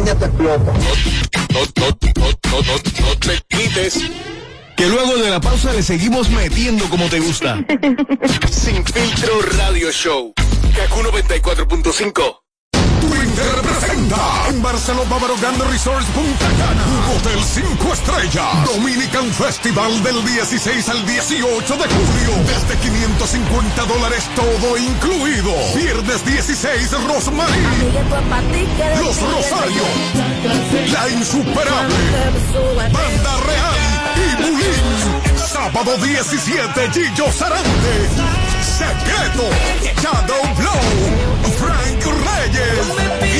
caña te explota. No, no, no, no, no te quites. Que luego de la pausa le seguimos metiendo como te gusta. Sin filtro radio show. Kaku 94.5. En Barcelona Bávaro Resorts Punta Cana, un hotel 5 estrellas, Dominican Festival del 16 al 18 de julio, desde 550 dólares todo incluido. Viernes 16 Rosmarie, Los Rosarios, La Insuperable, Banda Real y Bulín. Sábado 17 Gillo Sarante, Secreto, Shadow Blow, Frank Reyes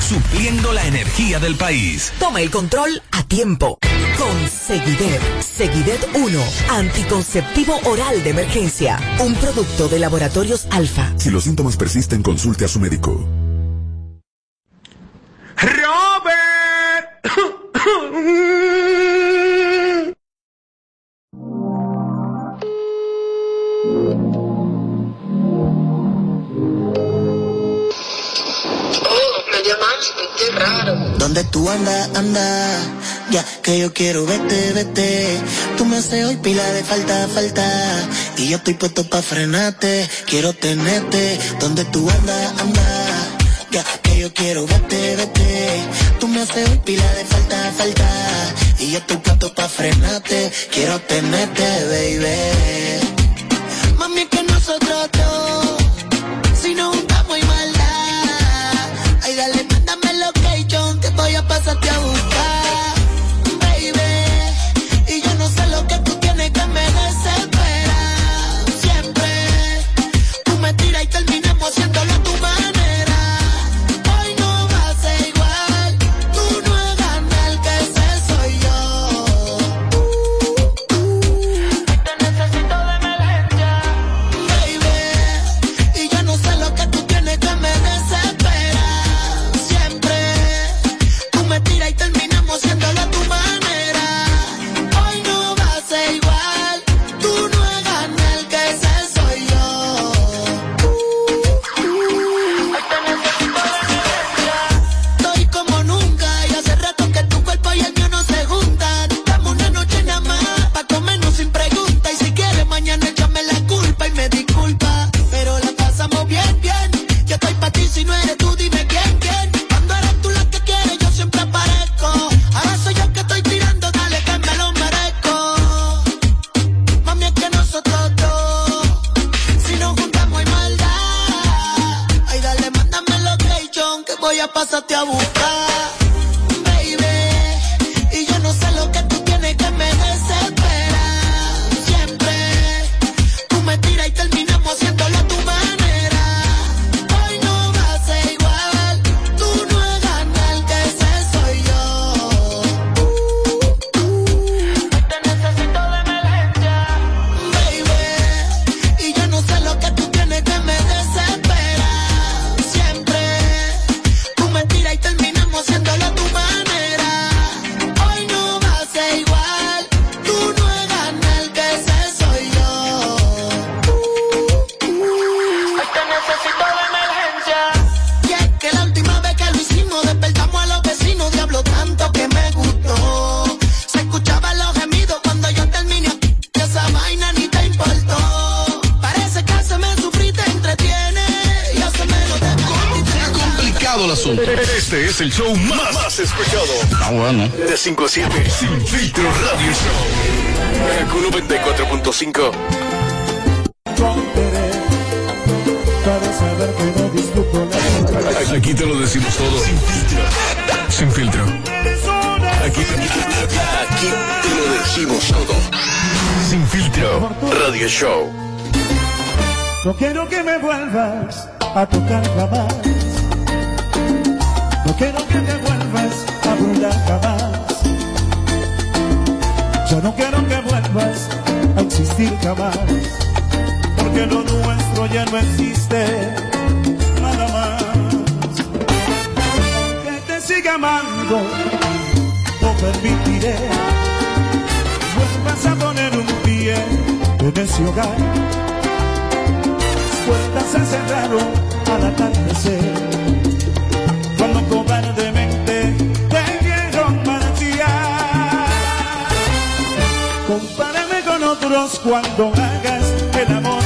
supliendo la energía del país. Toma el control a tiempo. Con Seguidet. Seguidet 1. Anticonceptivo oral de emergencia. Un producto de laboratorios alfa. Si los síntomas persisten, consulte a su médico. Robert. ¿Dónde tú andas, anda? Ya que yo quiero vete, vete. Tú me haces hoy pila de falta, falta. Y yo estoy puesto pa' frenarte. Quiero tenerte. ¿Dónde tú andas, anda? Ya que yo quiero vete, vete. Tú me haces hoy pila de falta, falta. Y yo estoy puesto pa' frenarte. Quiero tenerte, baby. Mami, que dos. Pasarte a buscar, No quiero que me vuelvas a tocar jamás. No quiero que te vuelvas a brindar jamás. Yo no quiero que vuelvas a existir jamás. Porque lo nuestro ya no existe nada más. Que te siga amando, no permitiré. Vuelvas a poner un pie en ese hogar puertas se cerraron al atardecer. Cuando cobardemente te vieron marchar. Compárame con otros cuando hagas el amor.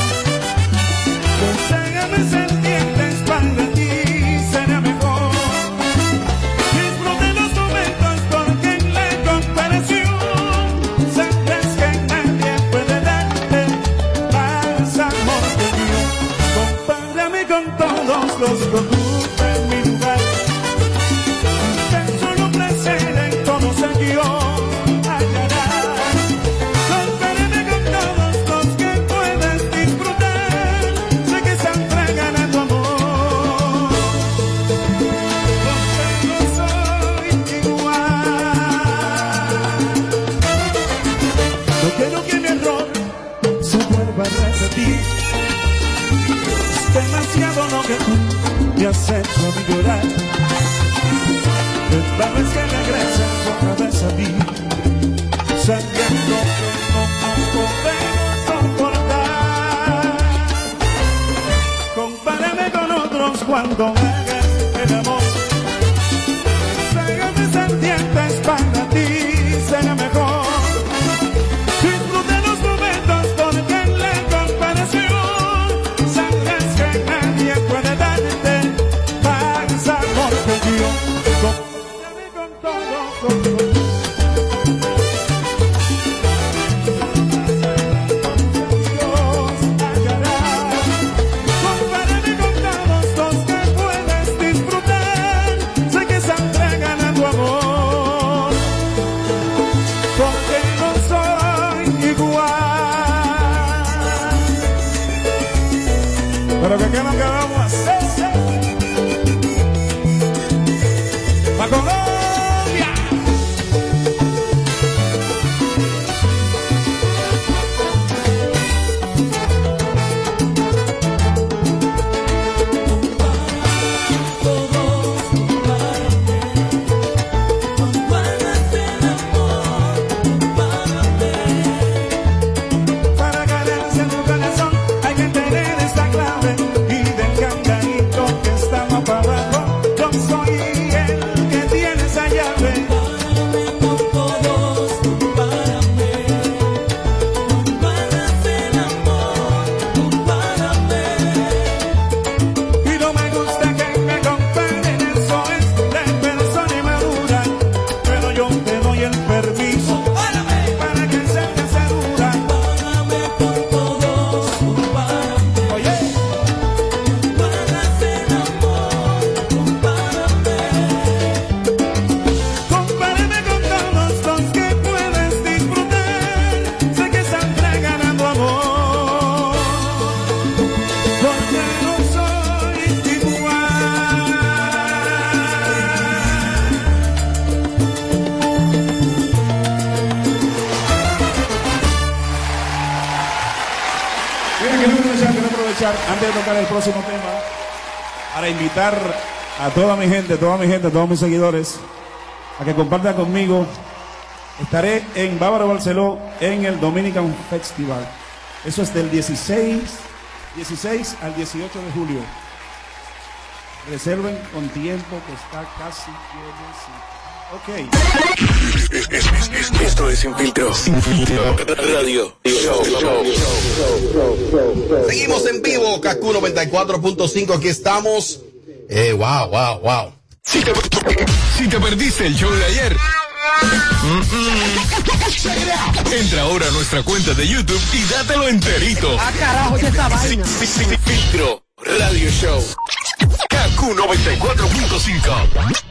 Conságame todo. Pero que qué nos quedamos el próximo tema para invitar a toda mi gente, toda mi gente, a todos mis seguidores a que compartan conmigo. Estaré en Bávaro Barceló en el Dominican Festival. Eso es del 16, 16 al 18 de julio. Reserven con tiempo que está casi lleno. Ok. Esto es Sin Filtro. Sin Filtro. Radio. Show, Seguimos en vivo, Kaku 94.5. Aquí estamos. Eh, wow, wow, wow. Si te, perdiste el show de ayer. Entra ahora a nuestra cuenta de YouTube y dátelo enterito. Ah. Sin, sin filtro, radio show. KQ 94.5.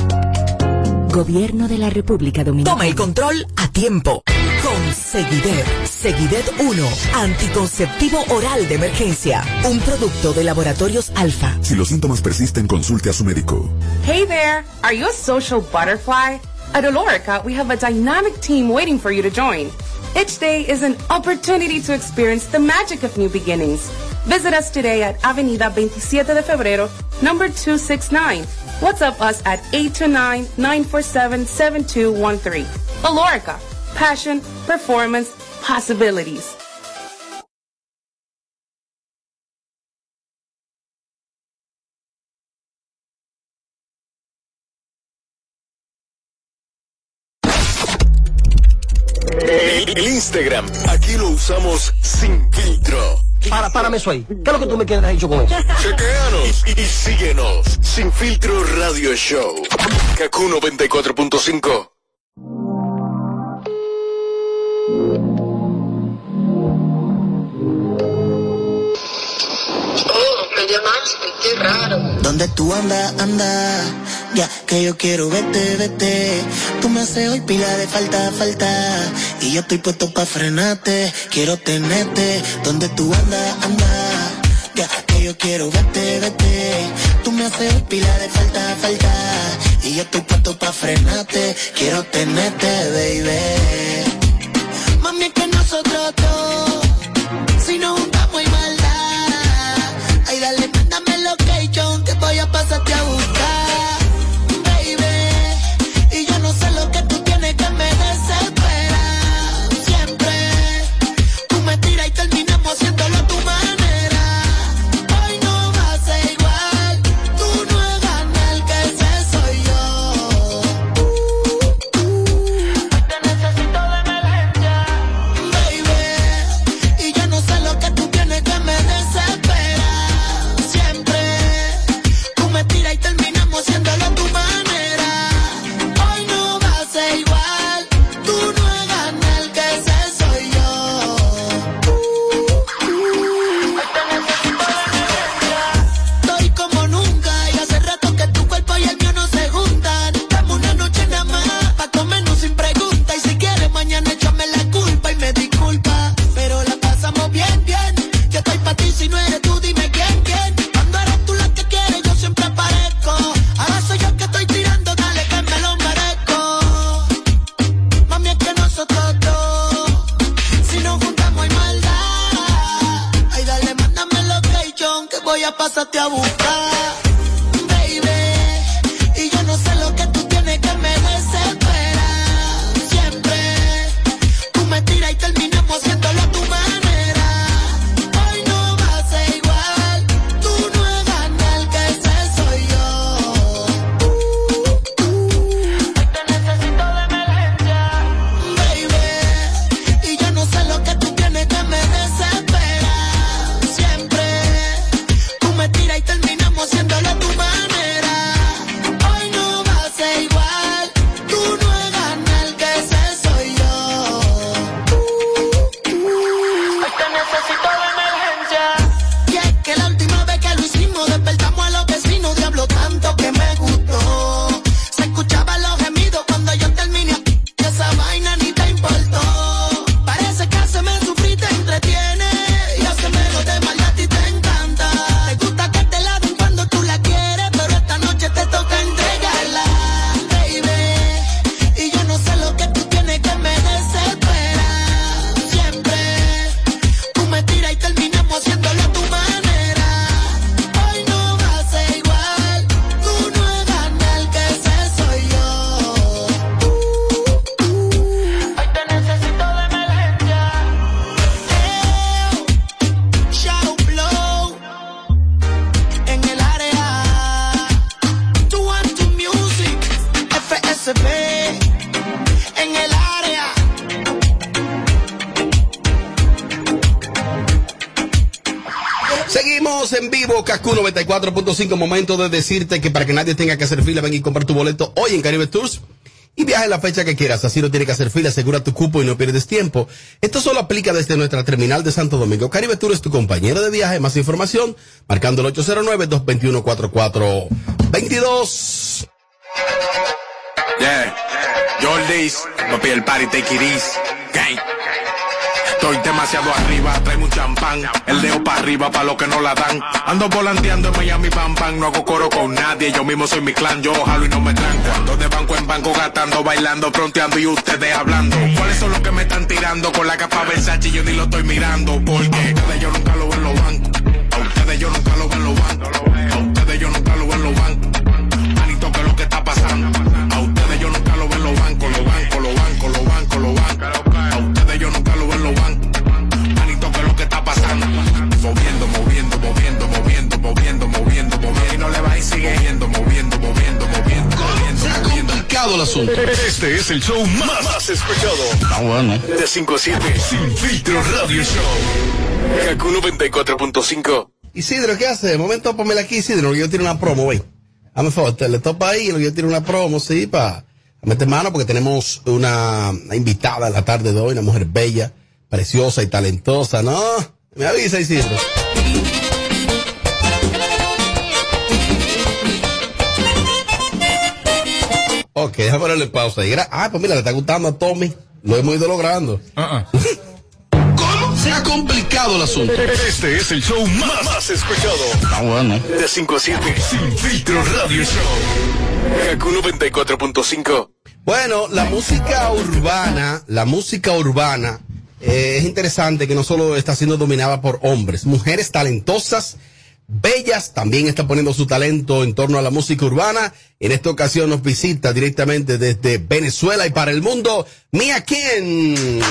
Gobierno de la República Dominicana. Toma el control a tiempo. Con Seguidet. Seguidet 1. Anticonceptivo oral de emergencia. Un producto de laboratorios alfa. Si los síntomas persisten, consulte a su médico. Hey there. Are you a social butterfly? At Olorica, we have a dynamic team waiting for you to join. Each day is an opportunity to experience the magic of new beginnings. Visit us today at Avenida 27 de Febrero, number 269. WhatsApp us at 829-947-7213. Alorica, passion, performance, possibilities. El Instagram, aquí lo usamos sin filtro. Para, párame eso ahí. ¿Qué es lo que tú me quieres dicho con eso? Chequeanos y, síguenos. Sin filtro Radio Show. Kaku 94.5. qué raro. ¿Dónde tú andas, anda? Ya que yo quiero verte, vete. Tú me haces hoy pila de falta, falta. Y yo estoy puesto pa' frenarte. Quiero tenerte. ¿Dónde tú andas, anda? Ya que yo quiero verte, vete. Tú me haces hoy pila de falta, falta. Y yo estoy puesto pa' frenarte. Quiero tenerte, baby. Mami, es que nosotros dos, si nos juntamos y maldad. Ay, dale, mándame location que voy a pasarte a buscar, 94.5. Momento de decirte que para que nadie tenga que hacer fila, ven y comprar tu boleto hoy en Caribe Tours. Y viaja en la fecha que quieras, así no tienes que hacer fila, asegura tu cupo y no pierdes tiempo. Esto solo aplica desde nuestra terminal de Santo Domingo. Caribe Tour es tu compañero de viaje. Más información, marcando el 809-221-4422. Yeah, Jordies, papi el. Estoy demasiado arriba, trae un champán. El dedo para arriba para los que no la dan. Ando volanteando en Miami, pam, pam. No hago coro con nadie, yo mismo soy mi clan. Yo jalo y no me tranco. Ando de banco en banco, gastando, bailando, fronteando y ustedes hablando. ¿Cuáles son los que me están tirando con la capa Versace? Yo ni lo estoy mirando. Porque a ustedes yo nunca lo veo en los bancos. A ustedes yo nunca lo veo en los bancos. Complicado el asunto. Este es el show más, más escuchado. Está bueno. De 5 a 7. Sin filtro radio show. Kaku 94.5. Isidro, ¿qué hace? Momento, ponmela aquí, Isidro, que yo tiene una promo, güey. Hazme un favor, te le topa ahí, que yo tiene una promo, sí, para meter mano, porque tenemos una, una invitada en la tarde de hoy, una mujer bella, preciosa y talentosa, ¿no? Me avisa, Isidro. Ok, déjame ponerle pausa. ahí. Gra- Ah, pues mira, le está gustando a Tommy. Lo hemos ido logrando. ¿Cómo? Se ha complicado el asunto. Este es el show más, más escuchado. Está bueno. De 5 a 7. Sin filtro radio show. Kaku 94.5. Bueno, la música urbana, la música urbana eh, es interesante que no solo está siendo dominada por hombres, mujeres talentosas, bellas, también está poniendo su talento en torno a la música urbana. En esta ocasión nos visita directamente desde Venezuela y para el mundo, Mía Ken.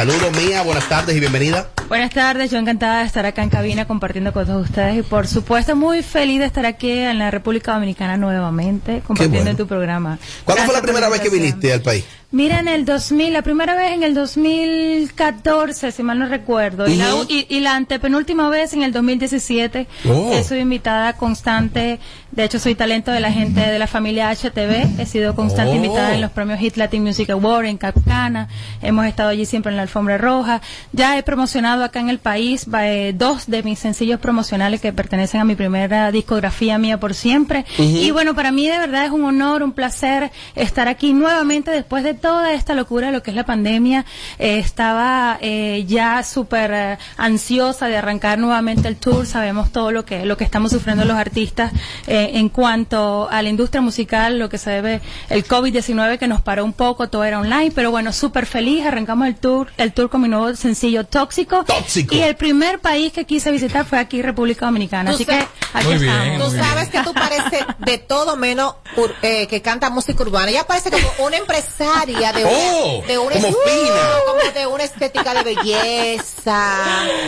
Saludos Mía, buenas tardes y bienvenida. Buenas tardes, yo encantada de estar acá en cabina compartiendo con todos ustedes y por supuesto muy feliz de estar aquí en la República Dominicana nuevamente compartiendo bueno. en tu programa. ¿Cuándo fue la Gracias primera vez que viniste al país? Mira, en el 2000, la primera vez en el 2014, si mal no recuerdo, y, la, y, y la antepenúltima vez en el 2017. Oh. He sido invitada constante, de hecho soy talento de la gente de la familia HTV, he sido constante Oh. invitada en los premios Hit Latin Music Award en Capcana, hemos estado allí siempre en la alfombra roja, ya he promocionado acá en el país eh, dos de mis sencillos promocionales que pertenecen a mi primera discografía mía por siempre. Y bueno, para mí de verdad es un honor, un placer estar aquí nuevamente después de toda esta locura de lo que es la pandemia. Eh, estaba eh, ya súper eh, ansiosa de arrancar nuevamente el tour. Sabemos todo lo que lo que estamos sufriendo los artistas eh, en cuanto a la industria musical, lo que se debe el COVID-19 que nos paró un poco, todo era online, pero bueno, súper feliz. Arrancamos el tour, el tour con mi nuevo sencillo Tóxico. Tóxico. Y el primer país que quise visitar fue aquí, República Dominicana. Así que aquí estamos. Tú sabes que tú pareces de todo menos ur- eh, que canta música urbana. Ella parece como una empresaria de una, Oh, de una como como de una estética de belleza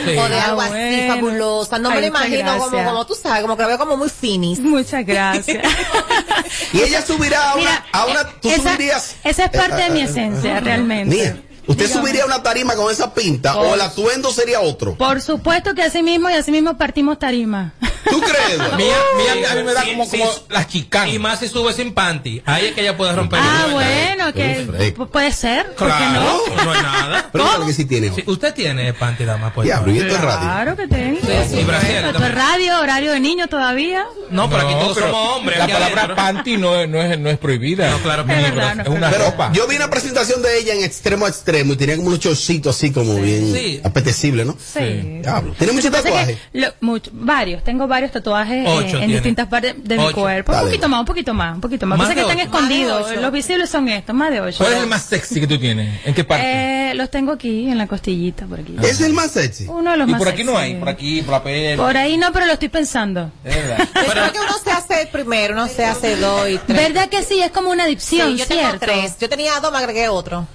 Sí. o de Ah, algo así fabulosa. No me lo imagino como, gracias. como tú sabes, como que la veo como muy finis. Muchas gracias. Y ella subirá a una, Mira, a una tú esa- subirías. esa es parte de mi Eh, eh, esencia, eh, realmente. Mía, ¿usted Dígame. subiría una tarima con esa pinta Por- o el atuendo sería otro? Por supuesto que así mismo y así mismo partimos tarima. ¿Tú crees? Mía, mía, a mí me da como, como las chicas. Y más si sube sin panty. Ahí es que ella puede romper Ah, el bueno, que pu- puede ser. ¿por qué Claro, no? no es nada. Pero claro que sí tiene. Sí, usted tiene panty, dama. Pues, Diablo, y esto es radio. Claro que tengo. y brasier Esto es radio, horario de niño todavía. No, pero aquí todos pero somos hombres. La palabra adentro. panty no, es- no, es, no es prohibida. No, claro que Es verdad, una ropa. yo vi una presentación de ella en extremo a extremo y tenía como unos chorcitos así como bien Sí. apetecible, ¿no? Sí. Diablo. ¿Tiene muchos tatuajes? lo- mucho- varios. Tengo varios tatuajes eh, en distintas partes de mi Ocho. cuerpo. Un Dale. poquito más, un poquito más, un poquito más. Más Pasa que están ocho. escondidos. Los visibles son estos, más de ocho. ¿Cuál es el más sexy que tú tienes? ¿En qué parte? Eh, los tengo aquí, en la costillita, por aquí. ¿Es el más sexy? Uno de los y más por aquí no sexy. hay, por aquí, por la piel. Por ahí no, pero lo estoy pensando. Es verdad. Que uno se hace el primero, uno se hace dos y tres. ¿Verdad que sí? Es como una adicción, Sí, yo tengo ¿cierto? tres. Yo tenía dos, me agregué otro.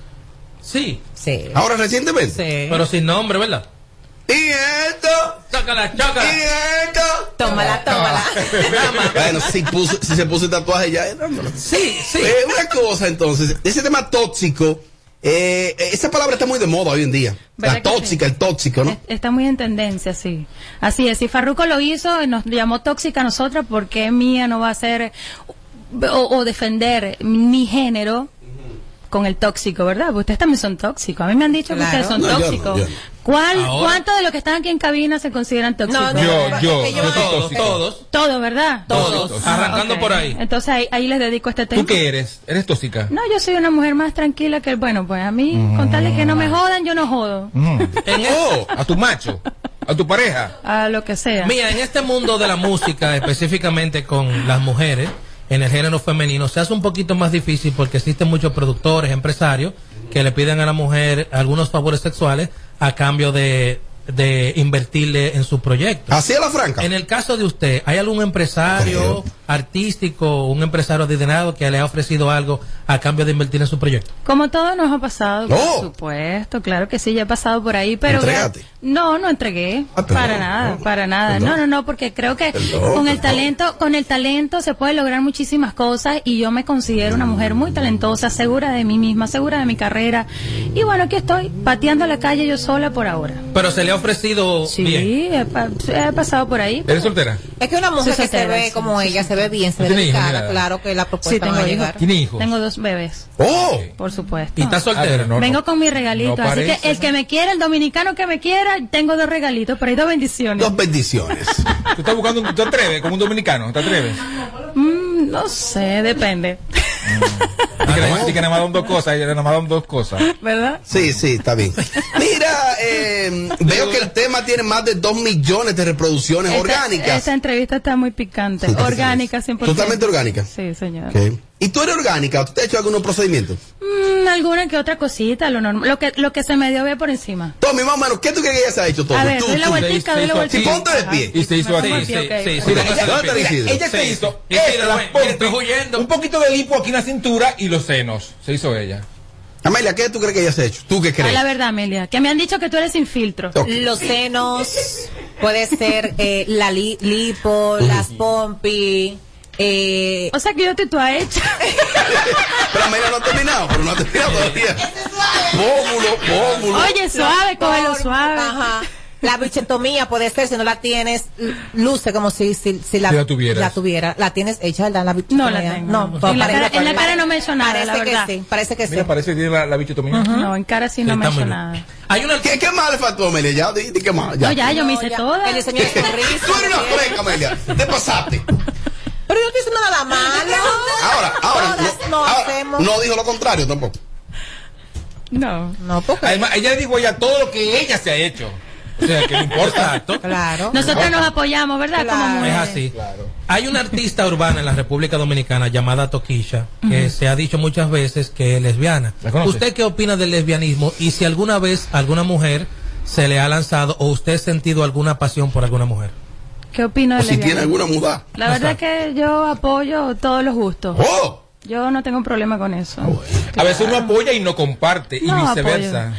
Sí. Sí. Ahora recientemente. Sí. Pero sin nombre, ¿verdad? Y esto. Chócala, chócala. Y esto. Tómala, tómala. Bueno, si, puso, si se puso el tatuaje ya. no. Sí, sí. Eh, una cosa entonces, ese tema tóxico, eh, esa palabra está muy de moda hoy en día. ¿Verdad La tóxica, el tóxico, ¿no? Está muy en tendencia, sí. Así es. Si Farruko lo hizo, y nos llamó tóxica a nosotras, ¿por qué mía no va a ser o, o defender mi género con el tóxico, verdad? Porque ustedes también son tóxicos. A mí me han dicho Claro. que ustedes son No, yo no, tóxicos. yo no. ¿Cuál, Ahora. ¿Cuántos de los que están aquí en cabina se consideran tóxicos? No, no, Yo, yo, soy Todos, tóxico. todos. Todos, ¿verdad? Todos. Ah, Arrancando por ahí. Entonces ahí, ahí les dedico este tema. ¿Tú qué eres? ¿Eres tóxica? No, yo soy una mujer más tranquila que, bueno, pues a mí, con tal de que no me jodan, yo no jodo. Mm. Oh, a tu macho, a tu pareja. A lo que sea. Mira, en este mundo de la música, específicamente con las mujeres, en el género femenino, se hace un poquito más difícil porque existen muchos productores, empresarios, que le piden a la mujer algunos favores sexuales a cambio de, de invertirle en su proyecto. Así es la franca. En el caso de usted, ¿hay algún empresario artístico, un empresario adinerado que le ha ofrecido algo a cambio de invertir en su proyecto? Como todo nos ha pasado, No. por supuesto, claro que sí, ya he pasado por ahí, pero... ¿Entregaste? No, no entregué, Ah, perdón, para nada, para nada. perdón. No, no, no, porque creo que Perdón, con el talento, con el talento se puede lograr muchísimas cosas y yo me considero una mujer muy talentosa, segura de mí misma, segura de mi carrera. Y bueno, aquí estoy, pateando la calle yo sola por ahora. Pero se le ha ofrecido Sí, bien. he, pa- he pasado por ahí. ¿Eres soltera? Es que una mujer que se ve sí, como sí, ella, sí. se ve bien, se ¿No ve delicada, nada? claro que la Sí, propuesta tengo va a hijos. llegar. ¿Tiene hijos? Tengo dos bebés, ¡Oh! por supuesto. ¿Y está Ah, soltera? pero no, Vengo no. con mi regalito, No así parece, que el que me quiera, el dominicano que me quiera, tengo dos regalitos, pero hay dos bendiciones. Dos bendiciones. ¿Tú estás buscando un... ¿Te atreves como un dominicano? ¿Te atreves? Mm, no sé, depende. Y que nada más- y que nada más dos cosas, y nada más dos cosas. ¿Verdad? Sí, sí, está bien. Mira, eh, veo que el tema tiene más de dos millones de reproducciones Esta- orgánicas. Esta entrevista está muy picante. Orgánica, 100%. Totalmente orgánica. Sí, señor. ¿Y tú eres orgánica? ¿Tú te has hecho algunos procedimientos? Mm, alguna que otra cosita, lo normal. Lo que, lo que se me dio ver por encima. Tommy, más o menos, ¿qué tú crees que ella se ha hecho todo? A ver, tú, doy la vueltica, doy la Sí, vueltica. Ponte de pie. Y se hizo así. Sí, sí, sí, ella, de ¿dónde pie. está mira, Isidro? ella se hizo un poquito de lipo aquí en la cintura y los senos. Se hizo ella. Amelia, ¿qué tú crees que ella se ha hecho? ¿Tú qué crees? la verdad, Amelia, que me han dicho que tú eres sin filtro. Los senos, puede ser eh, la li- lipo, las pompi, eh, O sea que yo te tú has hecho. Pero Amelia no ha terminado, pero no ha terminado todavía. Pómulo, pómulo. Oye, suave, cógelo suave. Ajá. La bichetomía puede ser, si no la tienes, luce como si, si, si la, Si la tuvieras. la tuviera. La tienes hecha, ¿verdad? La bichetomía. No la tengo. No, En la parece- cara- en la cara no me he hecho nada, parece la que verdad. sí, parece que sí. Mira, parece que tiene la, la bichotomía. No, en cara sí no Sí, me hecho nada. Hay una ¿Qué, ¿Qué más le faltó Amelia? Ya, di, di qué más. Ya. No, ya, yo me hice ya. toda. El diseño de sonrisa. Tú eres una fresca, Amelia. Te pasaste. Pero yo no estoy diciendo nada malo. Ahora, ahora, Todas no, no ahora, hacemos. no dijo lo contrario tampoco. No. No, porque. Además, ella dijo ya todo lo que ella se ha hecho. O sea, que no importa. Exacto. Claro. Nosotros nos apoyamos, ¿verdad? Claro. Como Es así. Hay una artista urbana en la República Dominicana llamada Toquisha, que se ha dicho muchas veces que es lesbiana. ¿Usted qué opina del lesbianismo? Y si alguna vez alguna mujer se le ha lanzado o usted ha sentido alguna pasión por alguna mujer. ¿Qué opino O de si tiene alguna muda. La verdad es que yo apoyo todos los gustos. ¡Oh! Yo no tengo problema con eso. A veces uno apoya y no comparte, y viceversa. Apoyo,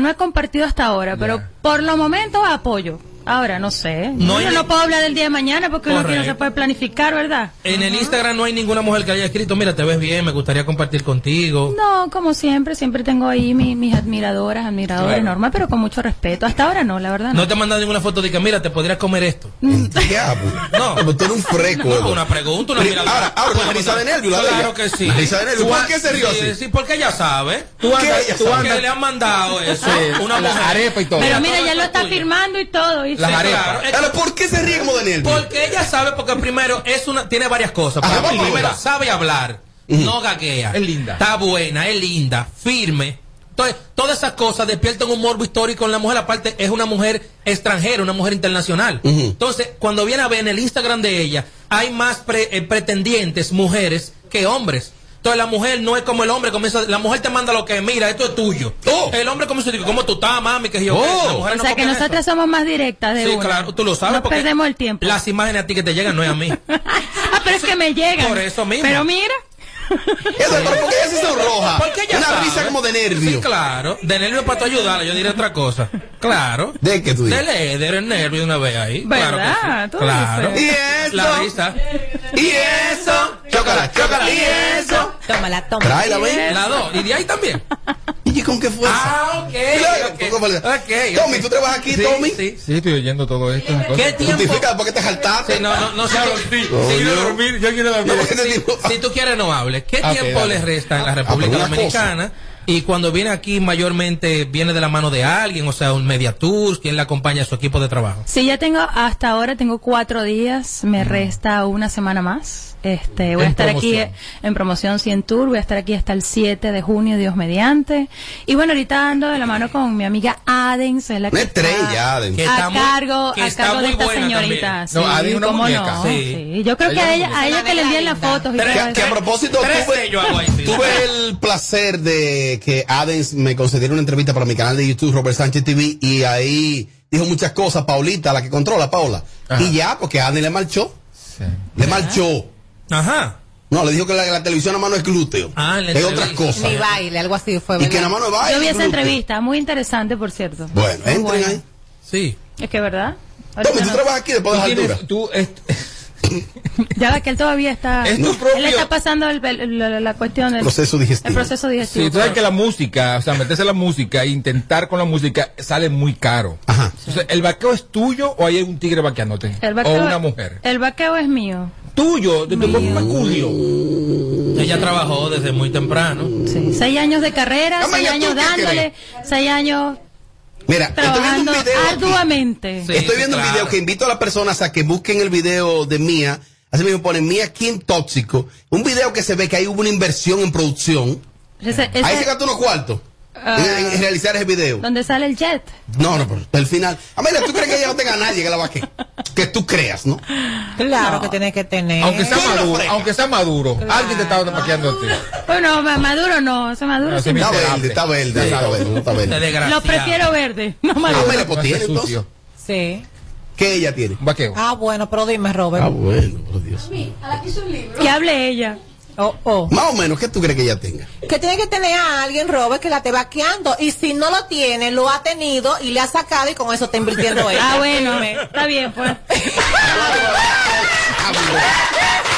no he compartido hasta ahora, pero por lo momento apoyo. Ahora, no sé. No No, hay- no puedo hablar del día de mañana porque uno aquí no se puede planificar, ¿verdad? En el Instagram no hay ninguna mujer que haya escrito, mira, te ves bien, me gustaría compartir contigo. No, como siempre, siempre tengo ahí mi- mis admiradoras, admiradores, Claro. normal, pero con mucho respeto. Hasta ahora no, la verdad. No. No te mandan ninguna foto de que, mira, te podrías comer esto. Diablo. No. Pero tú eres un freco. No, una pregunta, una miradora. Ahora, ahora, Una una risa de nervio, la Claro que sí. Una risa de nervio. Tú ¿Por qué se rió sí, así? Sí, porque ella sabe. Tú ¿Qué andas- tú andas- que le han mandado eso. Sí, Una mujer. arepa y todo. Pero Mira, ya lo es está firmando y todo. Las arepas. Claro, Ahora, ¿por qué se ríe como de nervio? Porque ella sabe, porque primero es una, tiene varias cosas. Ajá, Para- vamos primero sabe hablar, no gaguea. Es linda. Está buena, es linda, firme. Entonces, todas esas cosas despiertan un morbo histórico en la mujer. Aparte, es una mujer extranjera, una mujer internacional. Entonces, cuando viene a ver en el Instagram de ella, hay más pre- eh, pretendientes mujeres que hombres. Entonces la mujer no es como el hombre, comienza, la mujer te manda lo que mira, esto es tuyo. El hombre comienza a decir, ¿cómo tú estás, mami? Que yo, Oh. la mujer O no sea que nosotras eso. somos más directas de Sí, una. claro, tú lo sabes No porque perdemos el tiempo. las imágenes a ti que te llegan no es a mí. Ah, pero es que me llegan. Por eso mismo. Pero mira, Eso, pero ¿por qué ella se sonroja? Porque ella Una sabe. risa como de nervio. Sí, claro. De nervio para tú ayudarla, yo diré otra cosa. Claro. ¿De qué tú dices? Dele, dele el nervio de una vez ahí. ¿Verdad? Claro que Tú sí. Claro. dices. Y eso. La risa. Y eso. Chócala, chócala. Y eso. Tómala, tómala. Tráela, ven. La dos. Y de ahí también. ¿Y con qué fuerza? Ah, ok. Claro, ok. ¿con qué fuerza? Ok, Tommy, ¿tú trabajas aquí, Sí, Tommy? sí. Sí, estoy oyendo todo esto. ¿Qué tiempo? Justifica por qué te saltaste. Sí, no, no, no sé. Sí, sí, quiero yo- dormir, yo quiero dormir. Si tú quieres, no hables. ¿Qué Ok, tiempo dale. le resta en la Ah, República Dominicana? Y cuando viene aquí, mayormente viene de la mano de alguien, o sea, un media tour, quien le acompaña a su equipo de trabajo. Sí, ya tengo, hasta ahora tengo cuatro días, me resta una semana más. Este, voy a estar aquí en promoción 100 Tour, voy a estar aquí hasta el 7 de junio, Dios mediante. Y bueno, ahorita ando de la mano con mi amiga Adens, es la que Una está estrella, Adens. Que a muy- cargo, que a cargo de esta señorita. Sí, No, Adens una cómo muñeca. no. Sí. Sí, Yo creo que Ella a ella, a ella que le envíen las fotos y Que, que a propósito, tuve, sellos hago ahí, sí. tuve el placer de que Adens me concediera una entrevista para mi canal de YouTube, Robert Sánchez TV, y ahí dijo muchas cosas, Paulita, la que controla, Paula. Ajá. Y ya, porque Adens le marchó. Sí. Le marchó. Ajá. No, le dijo que la, la televisión nada más no es glúteo. Ah, la es otras cosas. Ni baile, algo así fue. Y que ¿verdad? nada más no es baile. Yo vi esa glúteo. entrevista, muy interesante, por cierto. Bueno, entren buena. ahí. Sí. Es que, ¿verdad? Tommy, Ahorita tú no- trabajas aquí después de las alturas. tú, es- Ya que él todavía está. Es tu propio- Él está pasando el- el- la, la cuestión del Proceso digestivo. El proceso digestivo. Sí, tú sabes que la música, o sea, meterse en la música e intentar con la música sale muy caro. Ajá. Entonces, ¿el vaqueo es tuyo o hay un tigre vaqueándote? El o vaqueo, una mujer. El vaqueo es mío. Tuyo, de tu. Ella trabajó desde muy temprano. Sí. Seis años de carrera, seis ¿tú años dándole, seis años Mira, estoy viendo un video. arduamente. Sí, Estoy viendo un video que invito a las personas a que busquen el video de Mía. Así mismo pone Mía King Tóxico. Un video que se ve que ahí hubo una inversión en producción. Ese- ese- ahí se gastó unos cuartos Ah. en, en realizar ese video. donde sale el jet. No, no, pero el final. Amelia, ¿tú crees que ella no tenga a nadie que la vaque? Que tú creas, ¿no? Claro que tiene que tener. Aunque sea maduro, aunque sea maduro, alguien te está vaqueando a ti. Bueno, ma- Maduro no, ese Maduro No, sí Está verde, está verde, está verde, no está De verde. Lo prefiero verde, no Maduro. Amelia, pues tiene entonces. sucio. Sí. ¿Qué ella tiene? Un vaqueo. Ah, bueno, pero dime, Robert. Ah, bueno, por Dios. Que hable ella. Oh, oh. Más o menos, ¿qué tú crees que ella tenga? Que tiene que tener a alguien, Robert, que la esté vaqueando. Y si no lo tiene, lo ha tenido y le ha sacado y con eso está invirtiendo ella. Ah, bueno, está bien, pues.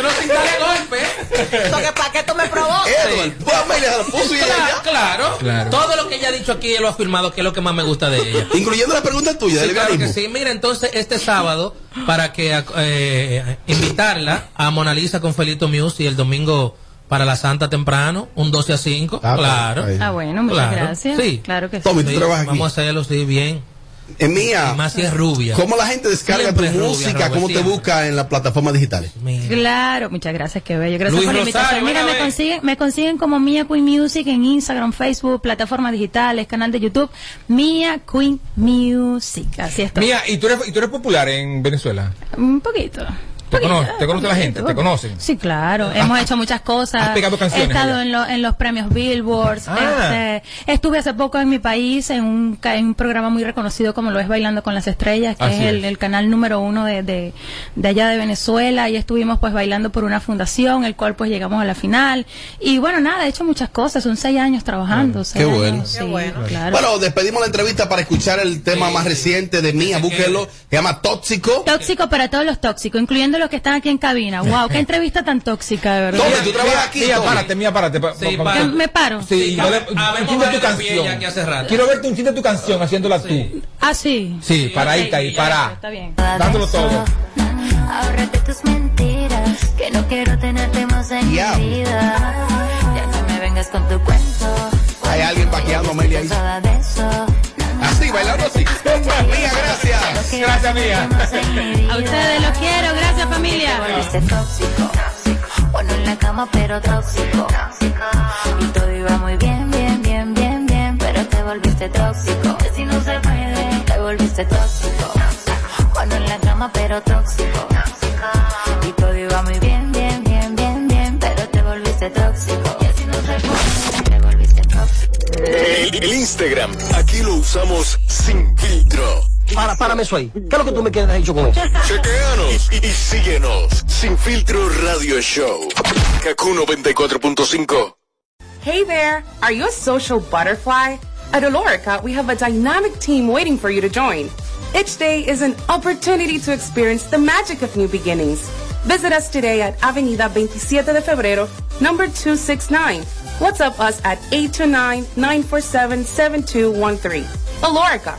Entró sin darle golpe. Porque para que tú me provocas. Edward, puso y Claro, claro. Claro. Todo lo que ella ha dicho aquí, él lo ha afirmado, que es lo que más me gusta de ella. Incluyendo la pregunta tuya Sí, del claro que sí. Mira, entonces este sábado, para que eh, invitarla a Mona Lisa con Felito Music y el domingo para la Santa temprano, un 12 a 5. Ah, claro. ahí. Ah, bueno, muchas Claro. gracias. Sí. Claro que sí. Tommy, tú Sí, trabajas aquí. Vamos a hacerlo, sí, bien. Mía, más si es rubia. ¿cómo la gente descarga Siempre tu rubia, música? Robert, ¿Cómo te busca en las plataformas digitales? Claro, muchas gracias, qué bello. Gracias Luis por la invitación. Mira, me consiguen, me consiguen como Mia Queen Music en Instagram, Facebook, plataformas digitales, canal de YouTube, Mia Queen Music. Así estoy. Mía, ¿y tú, eres, ¿y tú eres popular en Venezuela? Un poquito. ¿Te conoce- te conoce la gente? ¿Te conocen? Sí, claro. Hemos hecho muchas cosas. has pegado canciones He estado en, lo- en los premios Billboards. Ah. Este, estuve hace poco en mi país en un, ca- en un programa muy reconocido como lo es Bailando con las Estrellas, que Así es el, es. el canal número uno de, de, de allá de Venezuela. Y estuvimos pues bailando por una fundación, el cual pues llegamos a la final. Y bueno, nada, he hecho muchas cosas. Son seis años trabajando. seis Qué años, bueno. sí, Qué bueno. claro. Bueno, despedimos la entrevista para escuchar el tema más reciente de Mía, búsquelo. Se llama Tóxico. Tóxico para todos los tóxicos, incluyendo los que están aquí en cabina. Wow, qué entrevista tan tóxica, de verdad. Tommy, tú trabajas aquí. Mía, párate, mía, párate. pa- Sí, pa- para. Que me paro. Sí, Sí, un tu canción. Quiero verte un chin de tu canción haciéndola tú. Ah, sí. Sí, paradita ahí, para. Está bien. Dándolo todo. Ahórrate tus mentiras, que no quiero tenerte más en mi vida. Ya no me vengas con tu cuento. Hay alguien vaqueando a Amelia ahí. Cansada de eso. Así, bailando así. Mía, gracias. Gracias, mía. A ustedes los quiero, gracias familia. Volviste tóxico. Bueno en la cama, pero tóxico. Y todo iba muy bien, bien, bien, bien, bien. Pero te volviste tóxico. Que si no se puede, te volviste tóxico. Bueno en la cama, pero tóxico. Y todo iba muy bien, bien, bien, bien, bien. Pero te volviste tóxico. Y así no se puede, te volviste tóxico. El, el Instagram, aquí lo usamos sin filtro. Para, párame eso ahí. ¿Qué es lo que tú me quieres dicho con eso? Chequeanos y, y síguenos. Sin filtro radio show. Kaku 94.5. Hey there, are you a social butterfly? At Olorica, we have a dynamic team waiting for you to join. Each day is an opportunity to experience the magic of new beginnings. Visit us today at Avenida 27 de Febrero, number 269. WhatsApp us at 829-947-7213. Olorica,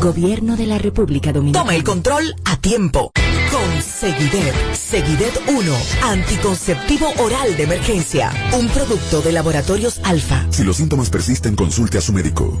Gobierno de la República Dominicana. Toma el control a tiempo. Con Seguidet. Seguidet 1. Anticonceptivo oral de emergencia. Un producto de laboratorios Alfa. Si los síntomas persisten, consulte a su médico.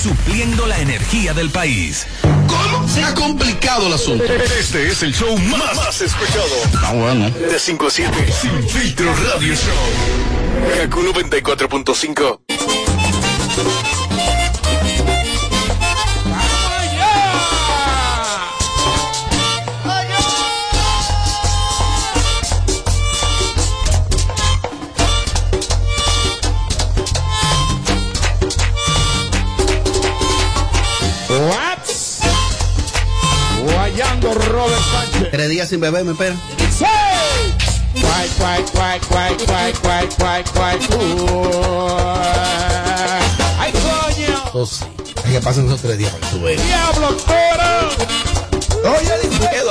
Supliendo la energía del país. ¿Cómo? Se ha complicado el asunto. Este es el show más, más escuchado. Ah, bueno. De 5 a 7. Sin filtro radio show. Kaku 94.5. Robert Sánchez. Tres días sin beber, me espera. ¡Sí! Guay, guay, guay, guay, guay, guay, guay, guay, ¡Ay, coño! Entonces, hay que pasen esos tres días para que ¡Diablo, toro! Oye,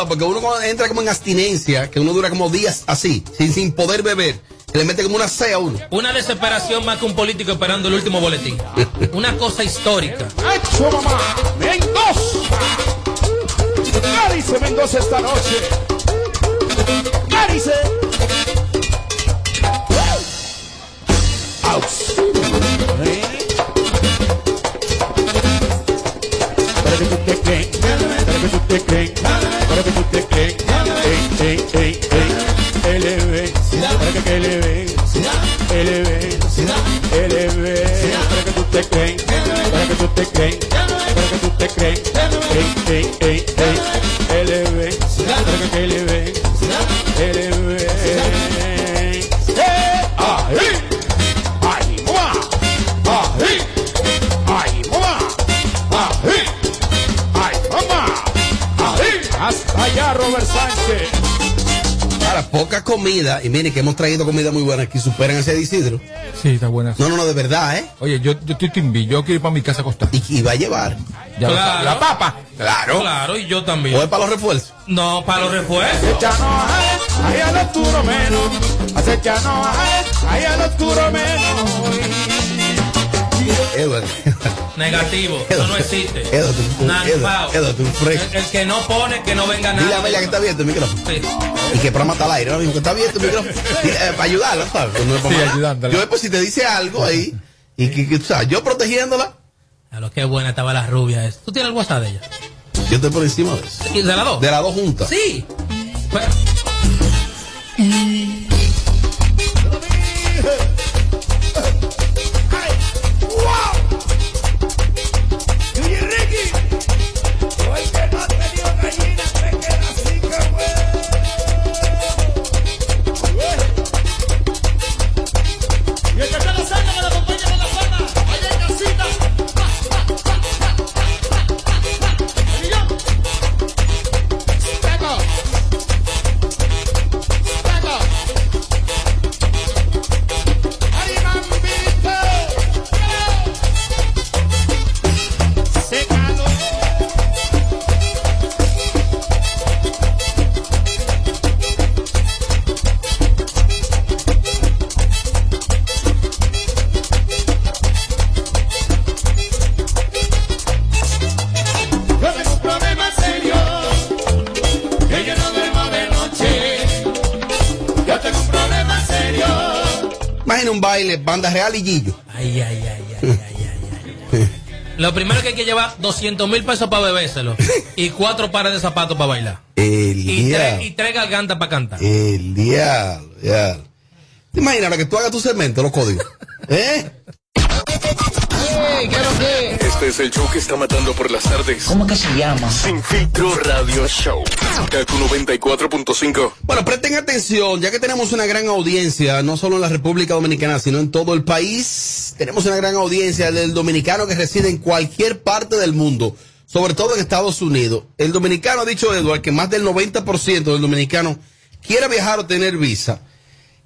porque uno entra como en abstinencia, que uno dura como días así, sin, sin poder beber que le mete como una C a uno. Una desesperación más que un político esperando el último boletín. una cosa histórica. ¡Hecho, mamá! ¡Mendoza! ¿Qué dice Mendoza esta noche? Auxilio. ¿Eh? Para que tú te crees, para que tú te crees, para que tú te crees. Ey, ey, ey, ey. Eleve, para que que. Eleve, eleve. Para que tú te crees, para que tú te crees, para que tú te ey, ey, ey. Para ahí. Ahí, mamá. Ahí. Ahí, mamá. Ahí. Ay, mamá. Ahí. Hasta allá, Robert Sánchez. Ahora, poca comida, y miren que hemos traído comida muy buena aquí, superan ese de Isidro. Sí, está buena. No, no, no, de verdad, ¿eh? Oye, yo, yo estoy timbi, yo quiero ir para mi casa a acostar. Y, y va a llevar. Ya lo Claro. La papa. Claro. Claro, y yo también. ¿O es para los refuerzos? No, para los refuerzos. Acechanos, ahí al oscuro menos. Acechanos, ahí al oscuro menos. Edward, Negativo. Eso no existe. Tú-. Edward, tú un fresco. El, el que no pone, que no venga nada. Dile a Amelia que está abierto el micrófono. Sí. Y que para matar al aire, ¿no? Dijo que está abierto el micrófono. Eh, para ayudarla, ¿sabes? Pues no es para Sí, ayudándola. Yo después si te dice algo ahí, y que, que, o sea, yo protegiéndola, A lo que buena estaba la rubia. esa. ¿Tú tienes el WhatsApp de ella? yo estoy por encima de eso. ¿Y ¿De las dos? De las dos juntas. Sí. Pues, real y Gillo. Ay, ay, ay, ay, ay, ay, ay. Lo primero que hay que llevar 200 mil pesos para bebérselo y cuatro pares de zapatos para bailar. El Y tres, diablo. y tres gargantas para cantar. El diablo, diablo. ¿Te imaginas ahora que tú hagas tu cemento, los códigos? ¿Eh? Este es el show que está matando por las tardes. ¿Cómo que se llama? Sin filtro radio show. Kaku 94.5. Bueno, presten atención, ya que tenemos una gran audiencia, no solo en la República Dominicana, sino en todo el país. Tenemos una gran audiencia del dominicano que reside en cualquier parte del mundo, sobre todo en Estados Unidos. El dominicano, ha dicho Edward, que más del 90% del dominicano quiere viajar o tener visa.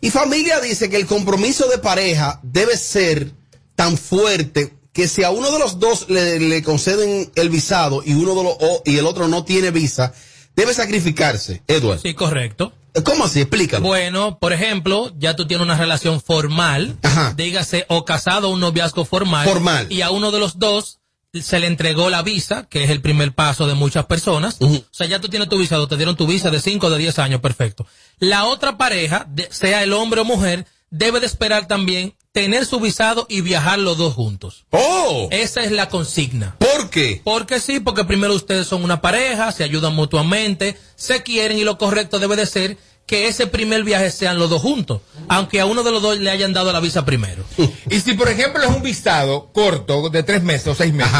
Y familia dice que el compromiso de pareja debe ser tan fuerte que si a uno de los dos le, le conceden el visado y uno de los, o- y el otro no tiene visa, debe sacrificarse, Edward. Sí, correcto. ¿Cómo así? Explícalo. Bueno, por ejemplo, ya tú tienes una relación formal, dígase o casado o un noviazgo formal. Formal. Y a uno de los dos se le entregó la visa, que es el primer paso de muchas personas. O sea, ya tú tienes tu visado, te dieron tu visa de 5 o de 10 años, perfecto. La otra pareja, de- sea el hombre o mujer, debe de esperar también tener su visado y viajar los dos juntos. ¡Oh! Esa es la consigna. ¿Por qué? Porque sí, porque primero ustedes son una pareja, se ayudan mutuamente, se quieren y lo correcto debe de ser que ese primer viaje sean los dos juntos, aunque a uno de los dos le hayan dado la visa primero. Y si, por ejemplo, es un visado corto de tres meses o seis meses.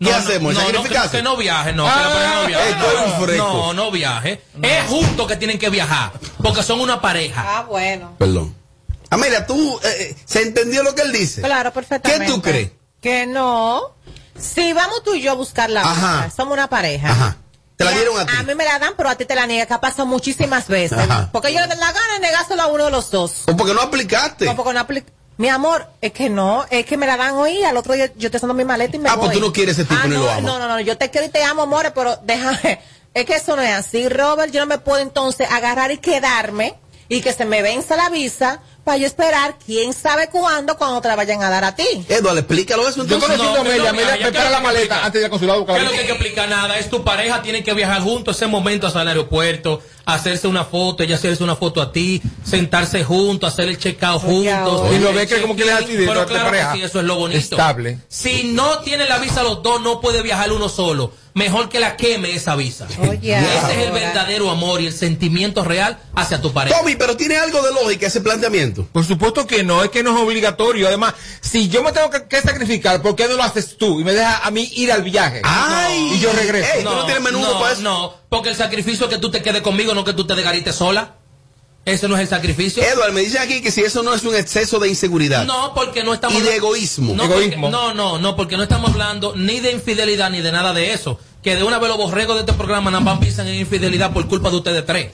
¿Qué hacemos? No, no, que, no viaje, no, que la pareja no viaje. fresco. No, no viaje. Es justo que tienen que viajar, porque son una pareja. Ah, bueno. Perdón. Amelia, tú, eh, eh, ¿se entendió lo que él dice? Claro, perfectamente. ¿Qué tú crees? Que no. Si vamos tú y yo a buscar la Ajá. somos una pareja. Ajá. Te la dieron a ti. A mí me la dan, pero a ti te la niegan, que ha pasado muchísimas veces. Ajá. Porque yo le la gana de negárselo a uno de los dos. ¿O porque no aplicaste? No, porque no apli- Mi amor, es que no, es que me la dan hoy, al otro día yo estoy haciendo mi maleta y me Ah, voy. pues tú no quieres ese tipo Ah, ni no, lo amas. No, no, no, yo te quiero y te amo, amores, pero déjame. Es que eso no es así, Robert. Yo no me puedo entonces agarrar y quedarme y que se me venza la visa para yo esperar quién sabe cuándo cuando te la vayan a dar a ti. Edward, explícalo eso Yo conocí a Amelia, Amelia prepara la maleta antes de ir al consulado ¿Qué es la lo que hay que explicar? Nada, es tu pareja, tienen que viajar juntos ese momento hacia el aeropuerto, hacerse una foto, ella hacerse una foto a ti, sentarse juntos, hacer el checkout juntos. Y lo ve que como que le da a ti de Pero claro pareja. que sí, eso es lo bonito. Estable. Si no tiene la visa los dos, no puede viajar uno solo. Mejor que la queme esa visa. Oye, Ese es el verdadero amor y el sentimiento real hacia tu pareja. Tommy, pero tiene algo de lógica ese planteamiento. Por supuesto que no, es que no es obligatorio. Además, si yo me tengo que, que sacrificar, ¿por qué no lo haces tú? Y me dejas a mí ir al viaje. Ay. y yo regreso. Ey, ¿tú no tienes menudo no, para eso? No, porque el sacrificio es que tú te quedes conmigo, no que tú te desgarites sola. Ese no es el sacrificio. Edward, me dicen aquí que si eso no es un exceso de inseguridad. No, porque no estamos Y de egoísmo. No, Egoísmo. porque- no, no, no, porque no estamos hablando ni de infidelidad ni de nada de eso. Que de una vez los borregos de este programa nada más piensan en infidelidad por culpa de ustedes tres.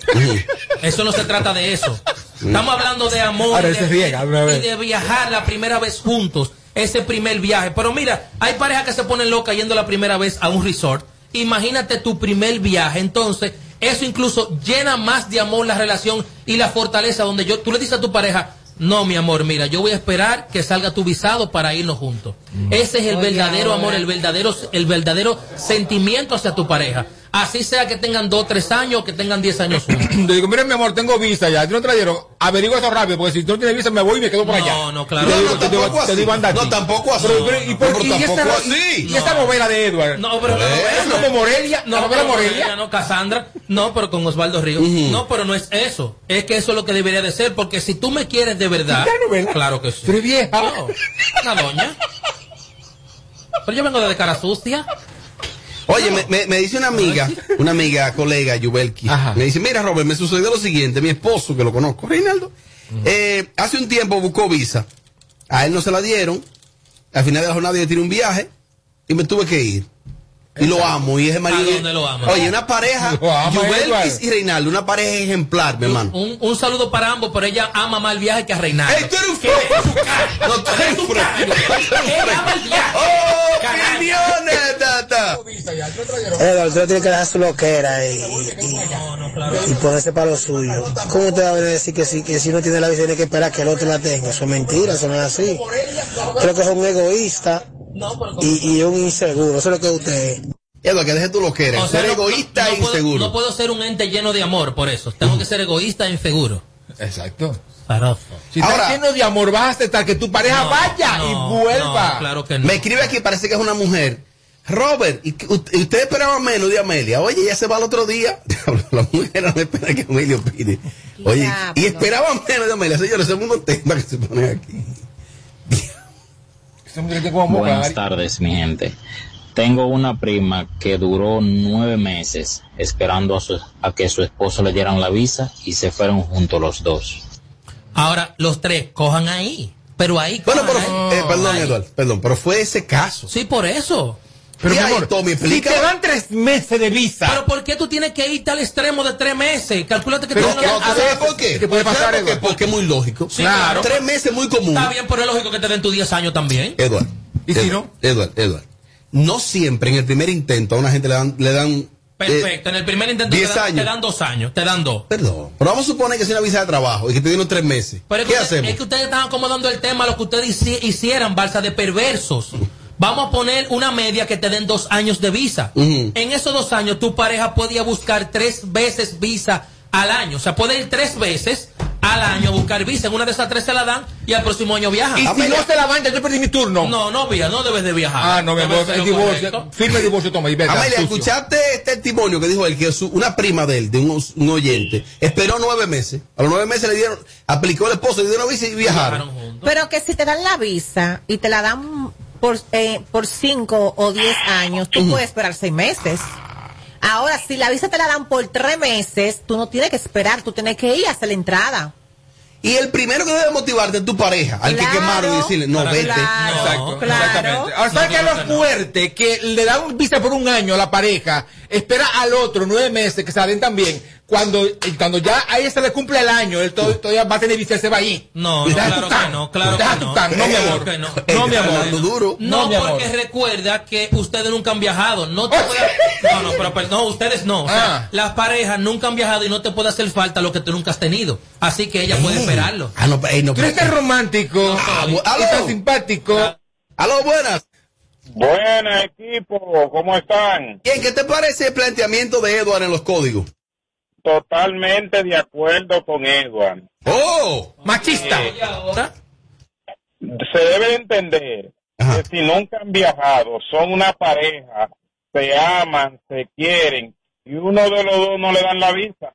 eso no se trata de eso. Estamos hablando de amor Ahora y de, riega y de viajar la primera vez juntos, ese primer viaje. Pero mira, hay parejas que se ponen locas yendo la primera vez a un resort. Imagínate tu primer viaje, entonces eso incluso llena más de amor la relación y la fortaleza donde yo tú le dices a tu pareja, no, mi amor, mira, yo voy a esperar que salga tu visado para irnos juntos. Ese es el Oye, verdadero ahora. amor, el verdadero, el verdadero sentimiento hacia tu pareja. Así sea que tengan dos, tres años o que tengan diez años. Le digo, mira mi amor, tengo visa ya. ¿Tú no trajeron? Averigua eso rápido, porque si tú no tienes visa me voy y me quedo por allá. No, no, claro. Te No, digo, no, te digo- tampoco te así. digo, anda No, tampoco así. Pero, pero, ¿y, por- No, pero y esta, tampoco y- así. y esta novela de Edward? No, pero no, Es como Morelia, la novela pero Morelia. No, Cassandra. No, pero con Osvaldo Ríos. No, pero no es eso. Es que eso es lo que debería de ser, porque si tú me quieres de verdad. ¿Qué novela? Claro que sí. Tú eres vieja. No, una doña. Pero yo vengo de cara sucia. Oye, me, me- me dice una amiga, una amiga, colega, Yubelki, me dice, mira Robert, me sucedió lo siguiente, mi esposo, que lo conozco, Reinaldo, eh, hace un tiempo buscó visa, a él no se la dieron, al final de la jornada yo tiene un viaje y me tuve que ir. Y lo amo, y es el marido. ¿A dónde lo ama? Oye, una pareja, Edward. y Reinaldo, una pareja ejemplar, mi hermano. Un, un saludo para ambos, pero ella ama más el viaje que a Reinaldo. ¡Ey, tú eres un cara. No, tú eres un Ella ama el viaje. ¡Oh, Carajo. millones, tata! Edward, usted tiene que dejar su loquera y, y, y ponerse para lo suyo. ¿Cómo usted va a venir a decir que si, que si no tiene la visa tiene que esperar que el otro la tenga? Eso es mentira, eso no es así. Creo que es un egoísta y, y un inseguro, eso es lo que usted es. Edward, que deje tu loquera, O sea, ser no- egoísta no- no e puedo- inseguro. No puedo ser un ente lleno de amor, por eso. Tengo que ser egoísta e inseguro. Exacto. Si estás lleno de amor, vas a aceptar que tu pareja vaya y vuelva. Me escribe aquí, parece que es una mujer. Robert, y, que usted esperaba menos de Amelia. Oye, ella se va el otro día. La mujer no espera que Amelia opine. Oye, y esperaba menos de Amelia. Señores, ese mundo tema que se pone aquí. Buenas tardes, mi gente. Tengo una prima que duró nueve meses esperando a, su- a que su esposo le dieran la visa y se fueron juntos los dos. Ahora, los tres, cojan ahí. Pero ahí. Bueno, pero, eh, perdón, ahí. Eduardo, perdón, pero fue ese caso. Sí, por eso. Pero, mi amor, Tommy, explica. Si te dan tres meses de visa. Pero ¿por qué tú tienes que irte al extremo de tres meses? Calculate que Pero te que- ¿tú sabes por qué? ¿Qué puede ¿Sabes pasar, por qué? Eduardo? Porque es muy lógico. Sí, claro. Tres meses muy común. Está bien, pero es lógico que te den tus 10 años también. Eduardo. ¿Y si no? Eduardo, Eduardo. No siempre en el primer intento a una gente le dan. Le dan eh, Perfecto. En el primer intento te 10 dan, te dan dos años. Te dan dos. Perdón. Pero vamos a suponer que es una visa de trabajo y que te dieron tres meses. Pero es ¿Qué que, usted- hacemos? es que ustedes están acomodando el tema a lo que ustedes hici- hicieran, balsa de perversos. Vamos a poner una media que te den dos años de visa. En esos dos años, tu pareja podía buscar tres veces visa al año. O sea, puede ir tres veces al año a buscar visa. En una de esas tres se la dan y al próximo año viajan. Y si no se la dan, ya yo perdí mi turno. No, no, vía, no debes de viajar. Ah, no, mi Debes amor, el divorcio. correcto. Firme el divorcio, toma, y vete. Amelia. ¿escuchaste este testimonio que dijo él, que su- una prima de él, de un, un oyente, esperó nueve meses? A los nueve meses le dieron, aplicó el esposo, le dieron visa y viajaron. Pero que si te dan la visa y te la dan por, eh, por cinco o diez años, tú puedes esperar seis meses. Ahora, si la visa te la dan por tres meses, tú no tienes que esperar, tú tienes que ir a hacer la entrada. Y el primero que debe motivarte es tu pareja, al que quemaron y decirle, no, vete. Exacto, claro. exactamente. Ahora, ¿sabes qué es lo fuerte? Que le dan un visa por un año a la pareja, espera al otro nueve meses que se la den también. Cuando, cuando ya a ella se le cumple el año, él todo- todavía va a tener visa, él se va ahí. No, no, claro que no, claro Deja que tu no. tan. No, mi amor. que no. No, mi amor. Duro. No, No, mi amor. porque recuerda que ustedes nunca han viajado. No, te puede- no, no, pero, pero no, ustedes no. O sea, Ah. las parejas nunca han viajado y no te puede hacer falta lo que tú nunca has tenido. Así que ella puede esperarlo. Ah, no, ey, no, Tú eres tan romántico Ah, aló. tan simpático. Aló, buenas. Buenas, equipo, ¿cómo están? Bien, ¿qué te parece el planteamiento de Edward en los códigos? Totalmente de acuerdo con Edward. ¡Oh! Machista. Eh, se debe entender que si nunca han viajado, son una pareja, se aman, se quieren, y uno de los dos no le dan la visa.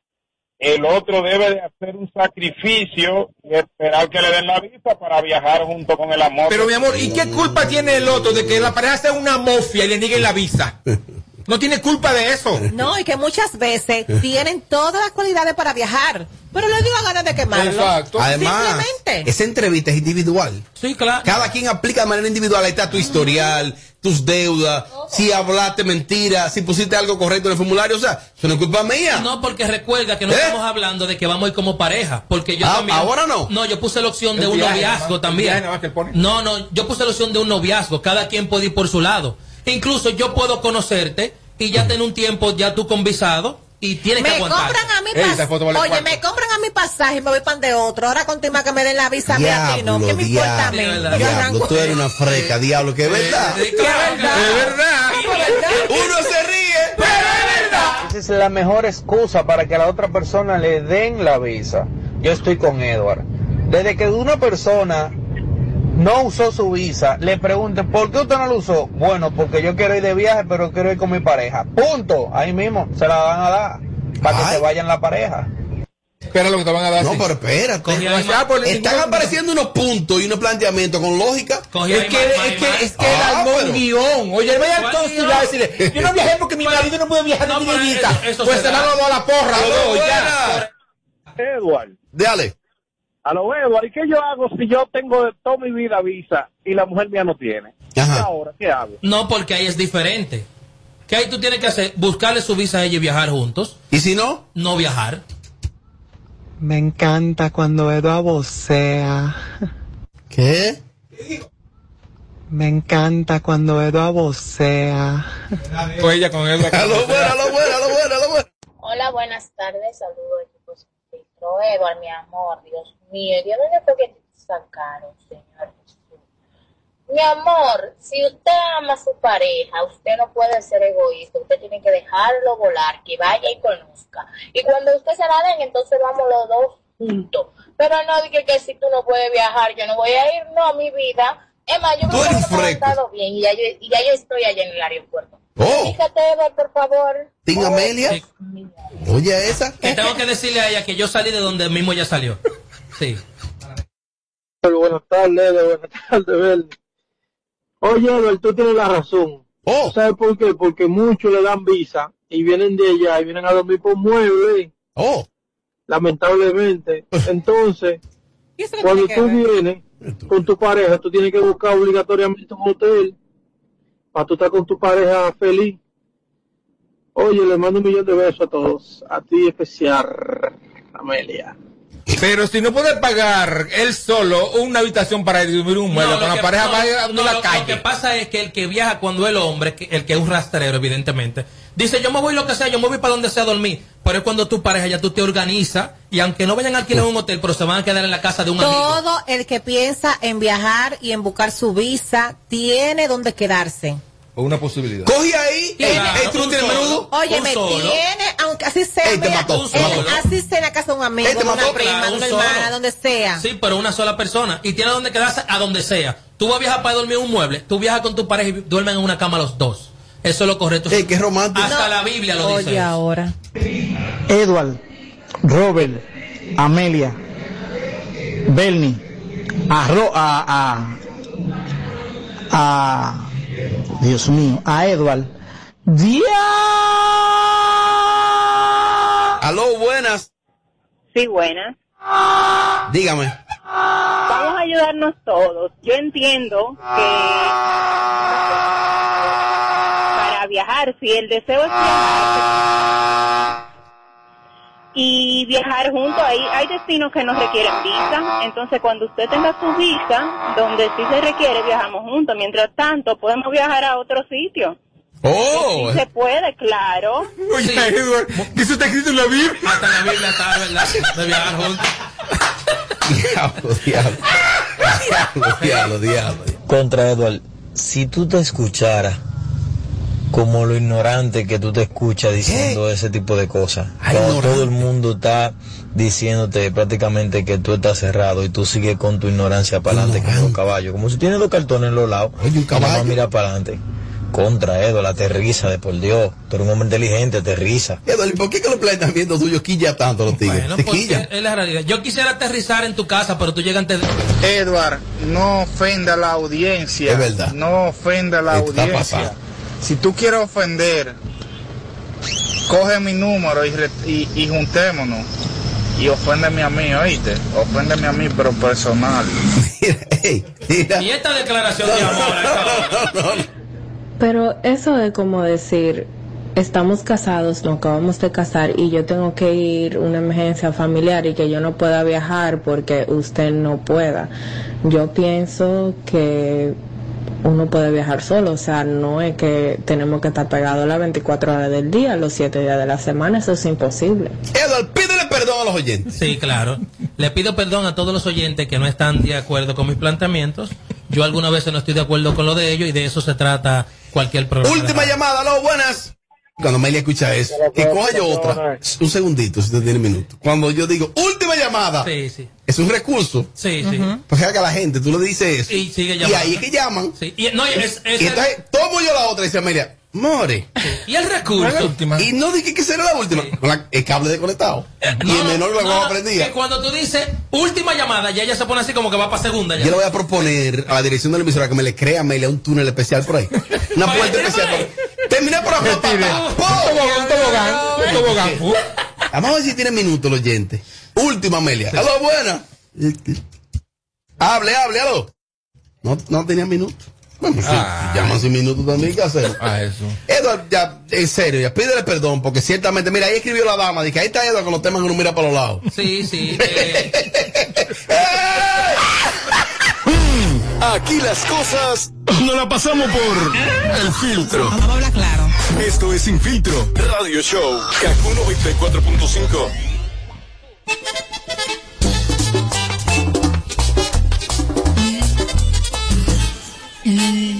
El otro debe de hacer un sacrificio y esperar que le den la visa para viajar junto con el amor. Pero mi amor, ¿y qué culpa tiene el otro de que la pareja sea una mafia y le nieguen la visa? No tiene culpa de eso. No, y que muchas veces tienen todas las cualidades para viajar, pero le dio ganas de quemarlo. Además, Simplemente. esa entrevista es individual. Sí, claro. Cada quien aplica de manera individual. Ahí está tu historial, tus deudas, si hablaste mentira, si pusiste algo correcto en el formulario. O sea, eso no es culpa mía. No, porque recuerda que no ¿Eh? estamos hablando de que vamos a ir como pareja. Porque yo Ah, también. ¿ahora no? No, yo puse la opción de un viaje, noviazgo más, también. viaje. No, no, yo puse la opción de un noviazgo. Cada quien puede ir por su lado. Incluso yo puedo conocerte y ya tener un tiempo ya tú con visado y tienes que Me aguantar. compran a mi pasaje. vale Oye, cuarto. me compran a mi pasaje y me voy pan de otro. Ahora continúa que me den la visa a mí a ti, ¿no? ¿Qué me importa a mí? diablo, diablo, tú eres una freca, diablo, que es verdad. Sí, claro, Es verdad. Uno se ríe. Esa es la mejor excusa para que a la otra persona le den la visa. Yo estoy con Edward. Desde que una persona no usó su visa, le pregunten, ¿por qué usted no lo usó? Bueno, porque yo quiero ir de viaje, pero quiero ir con mi pareja. Punto. Ahí mismo se la van a dar para que se vayan la pareja. Espera lo que te van a dar. No, pero Ah, pues, Están apareciendo unos puntos y unos planteamientos con lógica. Cogí Es que, es que, es que Ah, armó pero- un guion. Oye, él vaya a decirle, yo no viajé porque mi marido no puede viajar, no, eso- eso pues se los dos a la porra, ya. Edward, Dale. A lo Edward, ¿y qué yo hago si yo tengo de toda mi vida visa y la mujer mía no tiene? ¿Y Ajá. ahora qué hago? No, porque ahí es diferente. ¿Qué ahí tú tienes que hacer? Buscarle su visa a ella y viajar juntos. ¿Y si no? No viajar. Me encanta cuando Edo vocea. ¿Qué? Me encanta cuando Edo vocea. Con ella, con él. A lo bueno, a lo bueno, a lo bueno, a lo bueno. Hola, buenas tardes, saludos mi amor, Dios mío, ¿y de dónde fue que te sacaron, Señor Jesús? Mi amor, si usted ama a su pareja, usted no puede ser egoísta, usted tiene que dejarlo volar, que vaya y conozca. Y cuando usted se la den, entonces vamos los dos juntos. Pero no dije que si tú no puedes viajar, yo no voy a ir, no, mi vida. Más, yo me he bien y ya, yo, y ya yo estoy allá en el aeropuerto. Oh. Fíjate, Edward, por favor. ¿Tin Amelia? Oye, a esa. Que tengo que decirle a ella que yo salí de donde mismo ella salió. Sí. Buenas tardes, buenas tardes, Bernie. Oye, Edward, tú tienes la razón. Oh. ¿Sabes por qué? Porque muchos le dan visa y vienen de allá y vienen a dormir por muebles. Oh. Lamentablemente. Entonces, cuando tú vienes con tu pareja, tú tienes que buscar obligatoriamente un hotel para tú estar con tu pareja feliz. Oye, le mando un millón de besos a todos. A ti especial, Amelia. Pero si no puede pagar él solo una habitación para dormir un mueble, No, con la que- pareja no, vaya a no, la lo- calle. Lo que pasa es que el que viaja cuando el hombre, que- el que es un rastrero, evidentemente, dice yo me voy lo que sea, yo me voy para donde sea a dormir. Pero es cuando tu pareja ya tú te organizas y aunque no vayan a alquilar un hotel, pero se van a quedar en la casa de un amigo. Todo el que piensa en viajar y en buscar su visa tiene donde quedarse. O una posibilidad. Coge ahí. Tú no solo. menudo. Oye, Un me solo. tiene, aunque así sea, Ey, te mira, mató, te eh, mató. así sea en la casa de un amigo, Ey, te de una mató, prima, claro, una un solo. hermana, donde sea. Sí, pero una sola persona. Y tiene donde quedarse a donde sea. Tú vas a viajar para dormir en un mueble, tú viajas con tu pareja y duermen en una cama los dos. Eso es lo correcto. Qué romántico. Hasta la Biblia lo dice. Oye, ahora. Edward, Robert, Amelia, Bernie, a, Ro- a, a, a- Dios mío, a Edward. ¡Dia! Aló, buenas. Sí, buenas. Dígame. Vamos a ayudarnos todos. Yo entiendo que para viajar, si el deseo es viajar y viajar juntos, ahí hay destinos que no requieren visa. Entonces, cuando usted tenga su visa, donde sí se requiere, viajamos juntos. Mientras tanto, podemos viajar a otro sitio. Oh. Sí se puede, claro. Oye, Edward, que eso está escrito en la Biblia. Hasta en la Biblia está, ¿verdad? De viajar juntos. Diablo, diablo. Diablo, diablo, diablo. Contra Edward, si tú te escucharas como lo ignorante que tú te escuchas diciendo ese tipo de cosas, cuando todo el mundo está diciéndote prácticamente que tú estás cerrado y tú sigues con tu ignorancia para adelante como los caballos, como si tienes dos cartones en los lados, Oye, un caballo. mira para adelante. Contra Edward, aterriza de por Dios, tú eres un hombre inteligente, aterriza. Edward, ¿y por qué que los planteamientos tuyos quilla tanto los tigres? Bueno, es la realidad. Yo quisiera aterrizar en tu casa, pero tú llegas antes de... Edward, no ofenda a la audiencia. Es verdad. No ofenda a la Está audiencia. Si tú quieres ofender, coge mi número y, re- y, y juntémonos. Y oféndeme a mí, oíste. Oféndeme a mí, pero personal. Ey, mira. Y esta declaración de amor... No, no, no. Pero eso es como decir, estamos casados, nos acabamos de casar y yo tengo que ir a una emergencia familiar y que yo no pueda viajar porque usted no pueda. Yo pienso que uno puede viajar solo, o sea, no es que tenemos que estar pegados las 24 horas del día, los 7 días de la semana, eso es imposible. Edward, pídele perdón a los oyentes. Sí, claro. Le pido perdón a todos los oyentes que no están de acuerdo con mis planteamientos. Yo algunas veces no estoy de acuerdo con lo de ellos y de eso se trata cualquier programa. Última llamada, aló, buenas. Cuando Amelia escucha eso, que coja yo otra. Un segundito, si usted tiene minuto. Cuando yo digo última llamada, Sí, sí. es un recurso. Sí, sí. Pues haga la gente, tú le dices eso. Y sigue Y llamando. ahí es que llaman. Sí. Y, no, y es- es y el- entonces tomo yo la otra y dice Amelia, more. y el recurso. Y no dije que será la última. Con la- el cable desconectado. y el menor lo No, aprendía. que cuando tú dices última llamada, ya ella se pone así como que va para segunda. Ya. Yo le voy a proponer a la dirección de la emisora que me le crea a Amelia un túnel especial por ahí. Una puerta especial por ahí. Terminé por acá. Un tobogán, un tobogán. Uh. Vamos a ver si tiene minutos los oyentes. Última, Amelia. Aló, buena. Hable, hable, aló. No, no tenía minutos. Bueno, sí, Ah. llaman sin minutos también, ¿qué hacer? Ah, eso. Edward, ya, en serio, ya pídele perdón, porque ciertamente, mira, ahí escribió la dama, dice, ahí está Edward con los temas que uno mira para los lados. Sí, sí. eh, Aquí las cosas no la pasamos por el filtro. Vamos a hablar claro. Esto es Sin Filtro Radio Show. Kaku 94.5. Vengo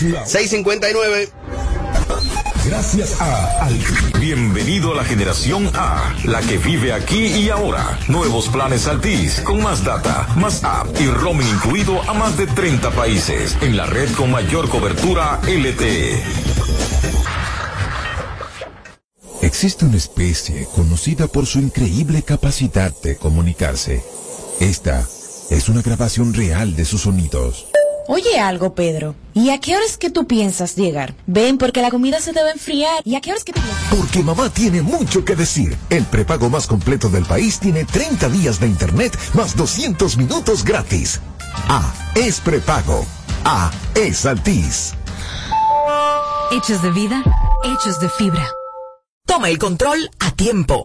659. Gracias a Al. Bienvenido a la generación A, la que vive aquí y ahora. Nuevos planes Altis, con más data, más app y roaming incluido a más de 30 países. En la red con mayor cobertura LTE. Existe una especie conocida por su increíble capacidad de comunicarse. Esta es una grabación real de sus sonidos. Oye algo, Pedro. ¿Y a qué horas que tú piensas llegar? Ven, porque la comida se debe enfriar. ¿Y a qué horas que tú piensas? Porque mamá tiene mucho que decir. El prepago más completo del país tiene 30 días de internet más 200 minutos gratis. A es prepago. A es Altis. Hechos de vida, hechos de fibra. Toma el control a tiempo.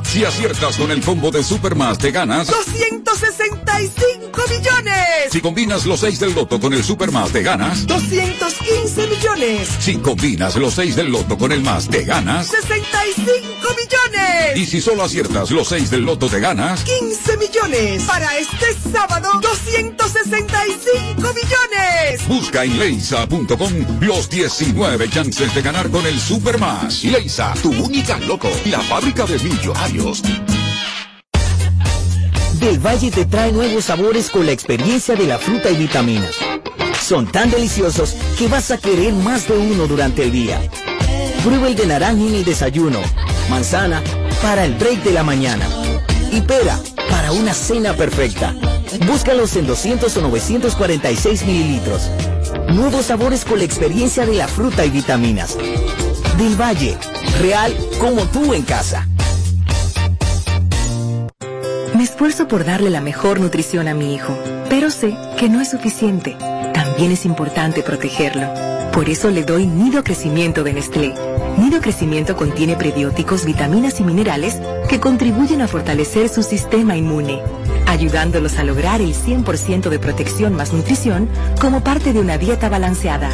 Si aciertas con el combo de Supermas, te ganas. 265 millones. Si combinas los 6 del loto con el Supermas, te ganas. 215 millones. Si combinas los 6 del loto con el más, te ganas. 65 millones. Y si solo aciertas los 6 del loto, te ganas. 15 millones. Para este sábado, 265 millones. Busca en leisa.com los 19 chances de ganar con el Supermas. Leisa, tu única loco, la fábrica de millonarios. Del Valle te trae nuevos sabores con la experiencia de la fruta y vitaminas. Son tan deliciosos que vas a querer más de uno durante el día. Prueba de naranja en el desayuno, manzana para el break de la mañana y pera para una cena perfecta. Búscalos en 200 o 946 mililitros. Nuevos sabores con la experiencia de la fruta y vitaminas. Del Valle, real como tú en casa me esfuerzo por darle la mejor nutrición a mi hijo, pero sé que no es suficiente. También es importante protegerlo. Por eso le doy Nido Crecimiento de Nestlé. Nido Crecimiento contiene prebióticos, vitaminas y minerales que contribuyen a fortalecer su sistema inmune, ayudándolos a lograr el 100% de protección más nutrición como parte de una dieta balanceada.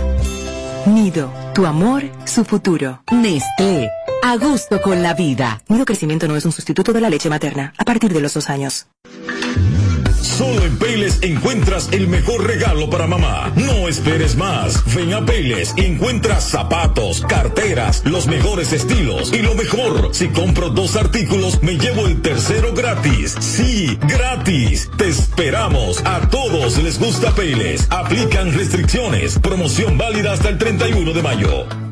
Nido, tu amor, su futuro. Nestlé. A gusto con la vida. Nido Crecimiento no es un sustituto de la leche materna a partir de los dos años. Solo en Payless encuentras el mejor regalo para mamá. No esperes más. Ven a Payless y encuentras zapatos, carteras, los mejores estilos. Y lo mejor, si compro dos artículos, me llevo el tercero gratis. Sí, gratis. Te esperamos. A todos les gusta Payless. Aplican restricciones. Promoción válida hasta el 31 de mayo.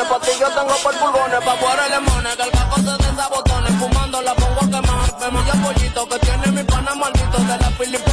Chapones, pa' ti yo tengo por pulgones, pa' fuera limón, que el caco se desabotone, fumando la pongo a quemar, vemos ya pollito que tiene mi pana maldito, de la Filipe